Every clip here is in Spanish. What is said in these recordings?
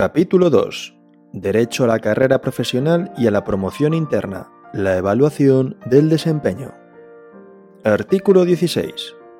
Capítulo 2. Derecho a la carrera profesional y a la promoción interna. La evaluación del desempeño. Artículo 16.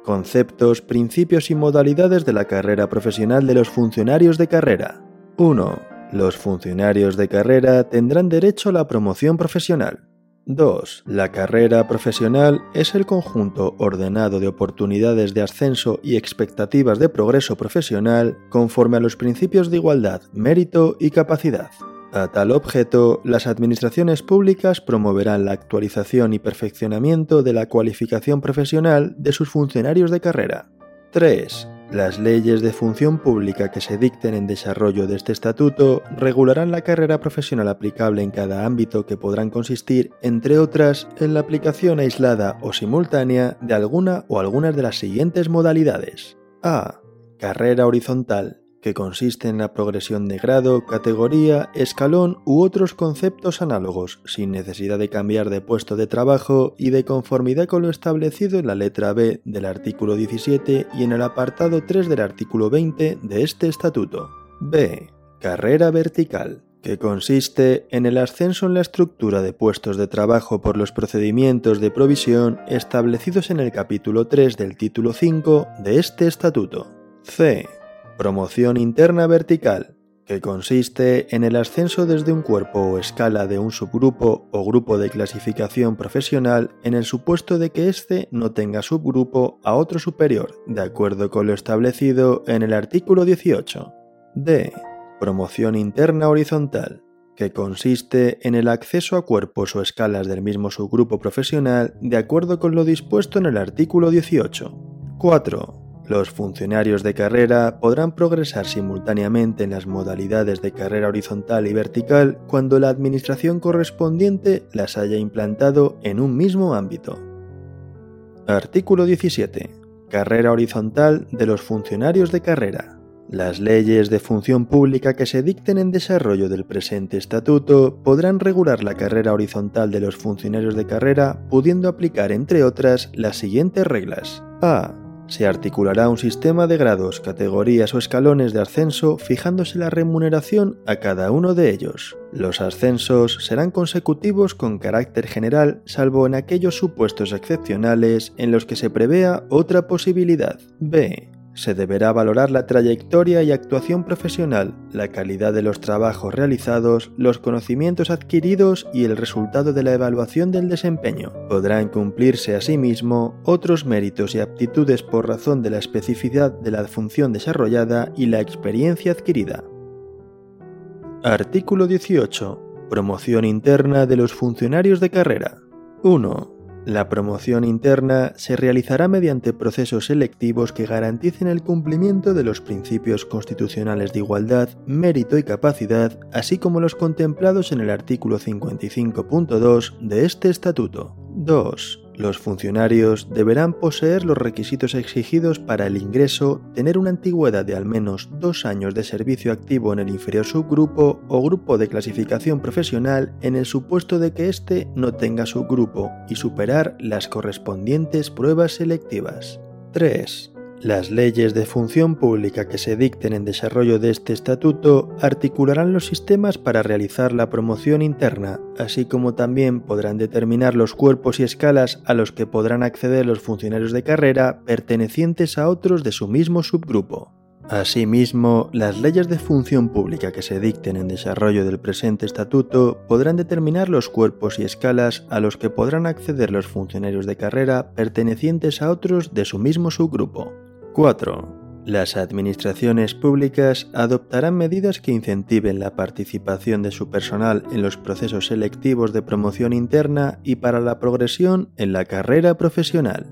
Conceptos, principios y modalidades de la carrera profesional de los funcionarios de carrera. 1. Los funcionarios de carrera tendrán derecho a la promoción profesional. 2. La carrera profesional es el conjunto ordenado de oportunidades de ascenso y expectativas de progreso profesional conforme a los principios de igualdad, mérito y capacidad. A tal objeto, las administraciones públicas promoverán la actualización y perfeccionamiento de la cualificación profesional de sus funcionarios de carrera. 3. Las leyes de función pública que se dicten en desarrollo de este estatuto regularán la carrera profesional aplicable en cada ámbito que podrán consistir, entre otras, en la aplicación aislada o simultánea de alguna o algunas de las siguientes modalidades. A. Carrera horizontal, que consiste en la progresión de grado, categoría, escalón u otros conceptos análogos, sin necesidad de cambiar de puesto de trabajo y de conformidad con lo establecido en la letra B del artículo 17 y en el apartado 3 del artículo 20 de este estatuto. B. Carrera vertical que consiste en el ascenso en la estructura de puestos de trabajo por los procedimientos de provisión establecidos en el capítulo 3 del título 5 de este estatuto. C Promoción interna vertical, que consiste en el ascenso desde un cuerpo o escala de un subgrupo o grupo de clasificación profesional en el supuesto de que éste no tenga subgrupo a otro superior, de acuerdo con lo establecido en el artículo 18. D. Promoción interna horizontal, que consiste en el acceso a cuerpos o escalas del mismo subgrupo profesional de acuerdo con lo dispuesto en el artículo 18. 4 los funcionarios de carrera podrán progresar simultáneamente en las modalidades de carrera horizontal y vertical cuando la administración correspondiente las haya implantado en un mismo ámbito. Artículo 17. Carrera horizontal de los funcionarios de carrera. Las leyes de función pública que se dicten en desarrollo del presente estatuto podrán regular la carrera horizontal de los funcionarios de carrera, pudiendo aplicar, entre otras, las siguientes reglas. A se articulará un sistema de grados, categorías o escalones de ascenso fijándose la remuneración a cada uno de ellos. Los ascensos serán consecutivos con carácter general salvo en aquellos supuestos excepcionales en los que se prevea otra posibilidad. B se deberá valorar la trayectoria y actuación profesional, la calidad de los trabajos realizados, los conocimientos adquiridos y el resultado de la evaluación del desempeño. Podrán cumplirse asimismo otros méritos y aptitudes por razón de la especificidad de la función desarrollada y la experiencia adquirida. Artículo 18. Promoción interna de los funcionarios de carrera. 1. La promoción interna se realizará mediante procesos selectivos que garanticen el cumplimiento de los principios constitucionales de igualdad, mérito y capacidad, así como los contemplados en el artículo 55.2 de este estatuto. 2. Los funcionarios deberán poseer los requisitos exigidos para el ingreso, tener una antigüedad de al menos dos años de servicio activo en el inferior subgrupo o grupo de clasificación profesional en el supuesto de que éste no tenga subgrupo y superar las correspondientes pruebas selectivas. 3. Las leyes de función pública que se dicten en desarrollo de este estatuto articularán los sistemas para realizar la promoción interna, así como también podrán determinar los cuerpos y escalas a los que podrán acceder los funcionarios de carrera pertenecientes a otros de su mismo subgrupo. Asimismo, las leyes de función pública que se dicten en desarrollo del presente estatuto podrán determinar los cuerpos y escalas a los que podrán acceder los funcionarios de carrera pertenecientes a otros de su mismo subgrupo. 4. Las administraciones públicas adoptarán medidas que incentiven la participación de su personal en los procesos selectivos de promoción interna y para la progresión en la carrera profesional.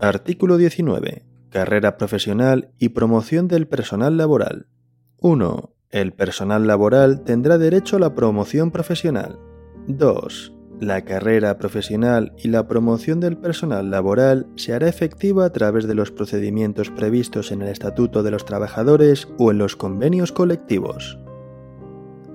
Artículo 19. Carrera profesional y promoción del personal laboral. 1. El personal laboral tendrá derecho a la promoción profesional. 2. La carrera profesional y la promoción del personal laboral se hará efectiva a través de los procedimientos previstos en el Estatuto de los Trabajadores o en los convenios colectivos.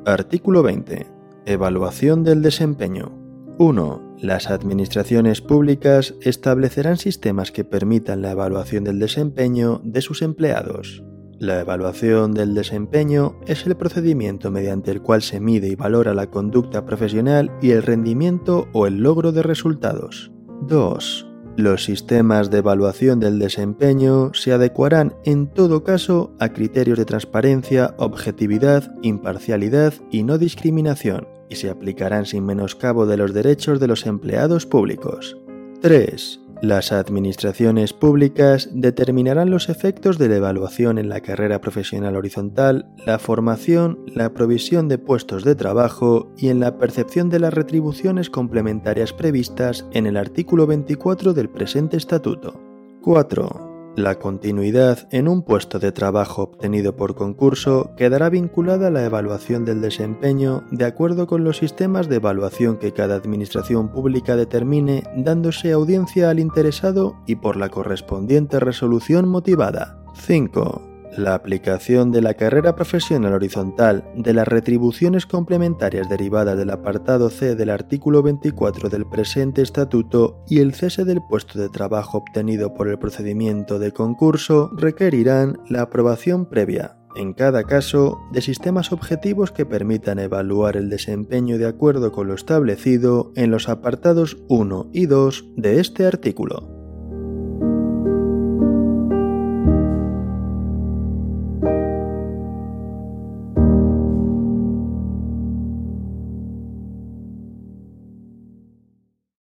Artículo 20. Evaluación del desempeño. 1. Las administraciones públicas establecerán sistemas que permitan la evaluación del desempeño de sus empleados. La evaluación del desempeño es el procedimiento mediante el cual se mide y valora la conducta profesional y el rendimiento o el logro de resultados. 2. Los sistemas de evaluación del desempeño se adecuarán en todo caso a criterios de transparencia, objetividad, imparcialidad y no discriminación, y se aplicarán sin menoscabo de los derechos de los empleados públicos. 3. Las administraciones públicas determinarán los efectos de la evaluación en la carrera profesional horizontal, la formación, la provisión de puestos de trabajo y en la percepción de las retribuciones complementarias previstas en el artículo 24 del presente estatuto. 4. La continuidad en un puesto de trabajo obtenido por concurso quedará vinculada a la evaluación del desempeño de acuerdo con los sistemas de evaluación que cada administración pública determine, dándose audiencia al interesado y por la correspondiente resolución motivada. 5 la aplicación de la carrera profesional horizontal de las retribuciones complementarias derivadas del apartado C del artículo 24 del presente estatuto y el cese del puesto de trabajo obtenido por el procedimiento de concurso requerirán la aprobación previa, en cada caso, de sistemas objetivos que permitan evaluar el desempeño de acuerdo con lo establecido en los apartados 1 y 2 de este artículo.